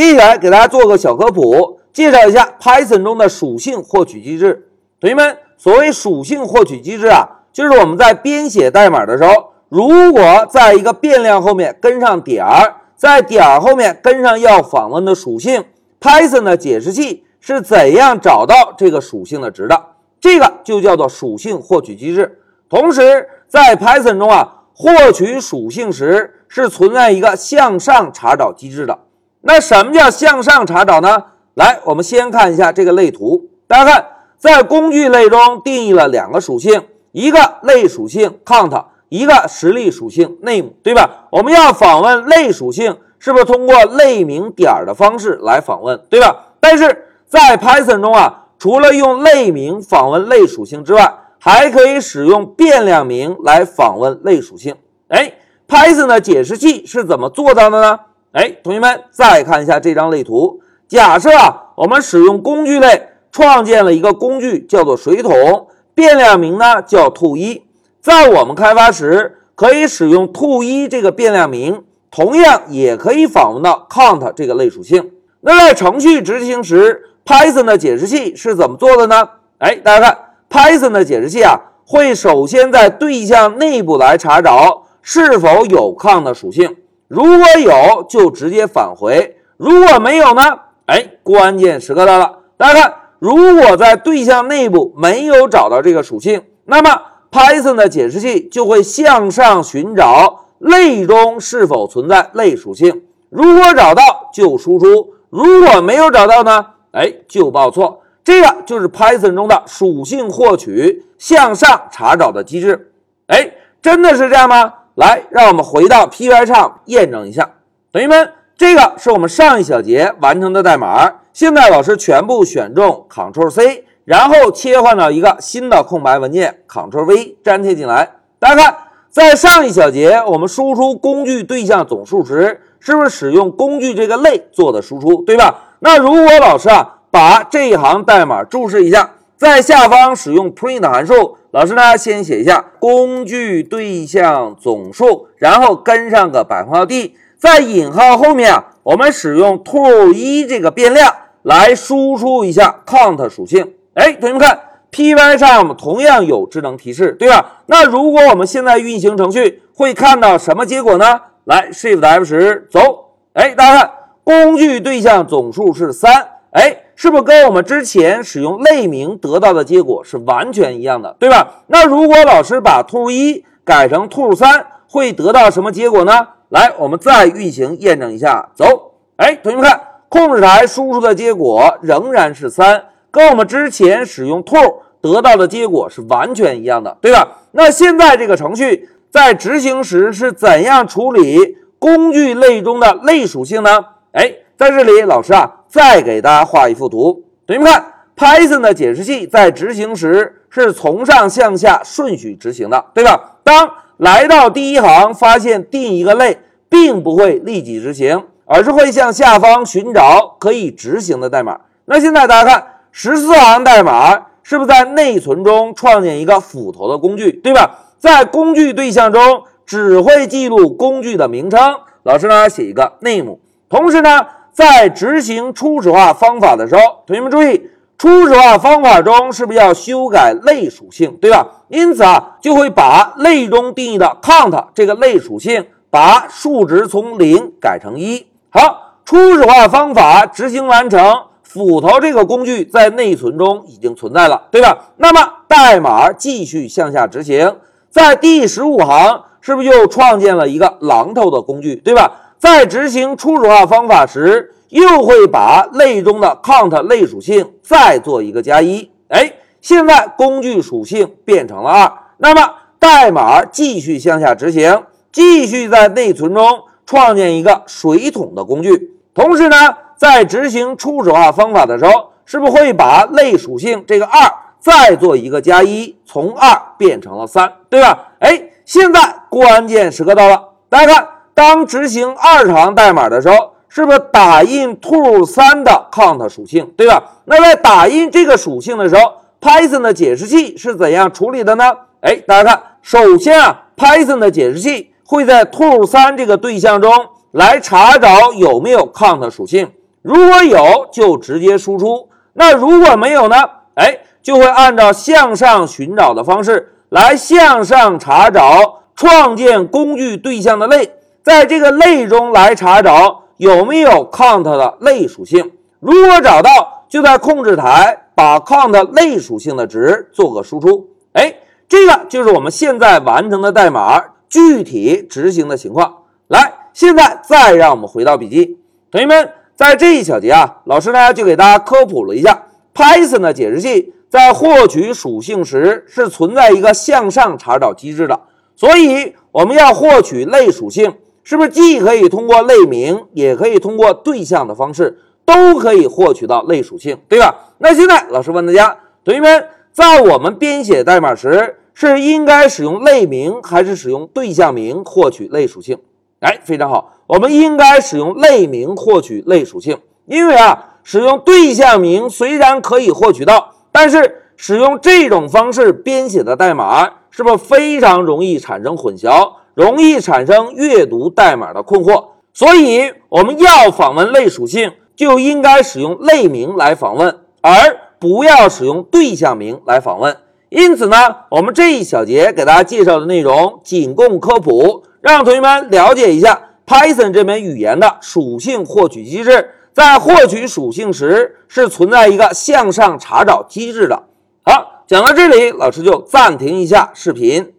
接下来给大家做个小科普，介绍一下 Python 中的属性获取机制。同学们，所谓属性获取机制啊，就是我们在编写代码的时候，如果在一个变量后面跟上点儿，在点儿后面跟上要访问的属性，Python 的解释器是怎样找到这个属性的值的？这个就叫做属性获取机制。同时，在 Python 中啊，获取属性时是存在一个向上查找机制的。那什么叫向上查找呢？来，我们先看一下这个类图。大家看，在工具类中定义了两个属性，一个类属性 count，一个实例属性 name，对吧？我们要访问类属性，是不是通过类名点的方式来访问，对吧？但是在 Python 中啊，除了用类名访问类属性之外，还可以使用变量名来访问类属性。哎，Python 的解释器是怎么做到的呢？哎，同学们再看一下这张类图。假设啊，我们使用工具类创建了一个工具，叫做水桶，变量名呢叫 to 一。在我们开发时，可以使用 to 一这个变量名，同样也可以访问到 count 这个类属性。那在程序执行时，Python 的解释器是怎么做的呢？哎，大家看，Python 的解释器啊，会首先在对象内部来查找是否有 count 属性。如果有，就直接返回；如果没有呢？哎，关键时刻到了。大家看，如果在对象内部没有找到这个属性，那么 Python 的解释器就会向上寻找类中是否存在类属性。如果找到，就输出；如果没有找到呢？哎，就报错。这个就是 Python 中的属性获取向上查找的机制。哎，真的是这样吗？来，让我们回到 Pycharm 验证一下。同学们，这个是我们上一小节完成的代码。现在老师全部选中 Ctrl C，然后切换到一个新的空白文件，Ctrl V 粘贴进来。大家看，在上一小节我们输出工具对象总数时，是不是使用工具这个类做的输出，对吧？那如果老师啊把这一行代码注释一下，在下方使用 print 函数。老师呢，先写一下工具对象总数，然后跟上个百分号 d，在引号后面啊，我们使用 tool 一这个变量来输出一下 count 属性。哎，同学们看，Pycharm 同样有智能提示，对吧？那如果我们现在运行程序，会看到什么结果呢？来，Shift F 十走。哎，大家看，工具对象总数是三。哎。是不是跟我们之前使用类名得到的结果是完全一样的，对吧？那如果老师把 to 一改成 to 三，会得到什么结果呢？来，我们再运行验证一下，走。哎，同学们看，控制台输出的结果仍然是三，跟我们之前使用 to 得到的结果是完全一样的，对吧？那现在这个程序在执行时是怎样处理工具类中的类属性呢？哎，在这里，老师啊。再给大家画一幅图，同学们看，Python 的解释器在执行时是从上向下顺序执行的，对吧？当来到第一行，发现定一个类，并不会立即执行，而是会向下方寻找可以执行的代码。那现在大家看，十四行代码是不是在内存中创建一个斧头的工具，对吧？在工具对象中只会记录工具的名称，老师呢写一个 name，同时呢。在执行初始化方法的时候，同学们注意，初始化方法中是不是要修改类属性，对吧？因此啊，就会把类中定义的 count 这个类属性，把数值从零改成一。好，初始化方法执行完成，斧头这个工具在内存中已经存在了，对吧？那么代码继续向下执行，在第十五行是不是又创建了一个榔头的工具，对吧？在执行初始化方法时，又会把类中的 count 类属性再做一个加一。哎，现在工具属性变成了二，那么代码继续向下执行，继续在内存中创建一个水桶的工具。同时呢，在执行初始化方法的时候，是不是会把类属性这个二再做一个加一，从二变成了三，对吧？哎，现在关键时刻到了，大家看。当执行二行代码的时候，是不是打印 to 三的 count 属性，对吧？那在打印这个属性的时候，Python 的解释器是怎样处理的呢？哎，大家看，首先啊，Python 的解释器会在 to 三这个对象中来查找有没有 count 属性。如果有就直接输出，那如果没有呢？哎，就会按照向上寻找的方式来向上查找创建工具对象的类，在这个类中来查找有没有 count 的类属性。如果找到，就在控制台把 count 类属性的值做个输出。哎，这个就是我们现在完成的代码具体执行的情况。来，现在再让我们回到笔记，同学们。在这一小节啊，老师呢就给大家科普了一下 Python 的解释器在获取属性时是存在一个向上查找机制的，所以我们要获取类属性，是不是既可以通过类名，也可以通过对象的方式，都可以获取到类属性，对吧？那现在老师问大家，同学们，在我们编写代码时，是应该使用类名还是使用对象名获取类属性？哎，非常好，我们应该使用类名获取类属性，因为啊，使用对象名虽然可以获取到，但是使用这种方式编写的代码，是不是非常容易产生混淆，容易产生阅读代码的困惑？所以我们要访问类属性，就应该使用类名来访问，而不要使用对象名来访问。因此呢，我们这一小节给大家介绍的内容仅供科普。让同学们了解一下 Python 这门语言的属性获取机制，在获取属性时是存在一个向上查找机制的。好，讲到这里，老师就暂停一下视频。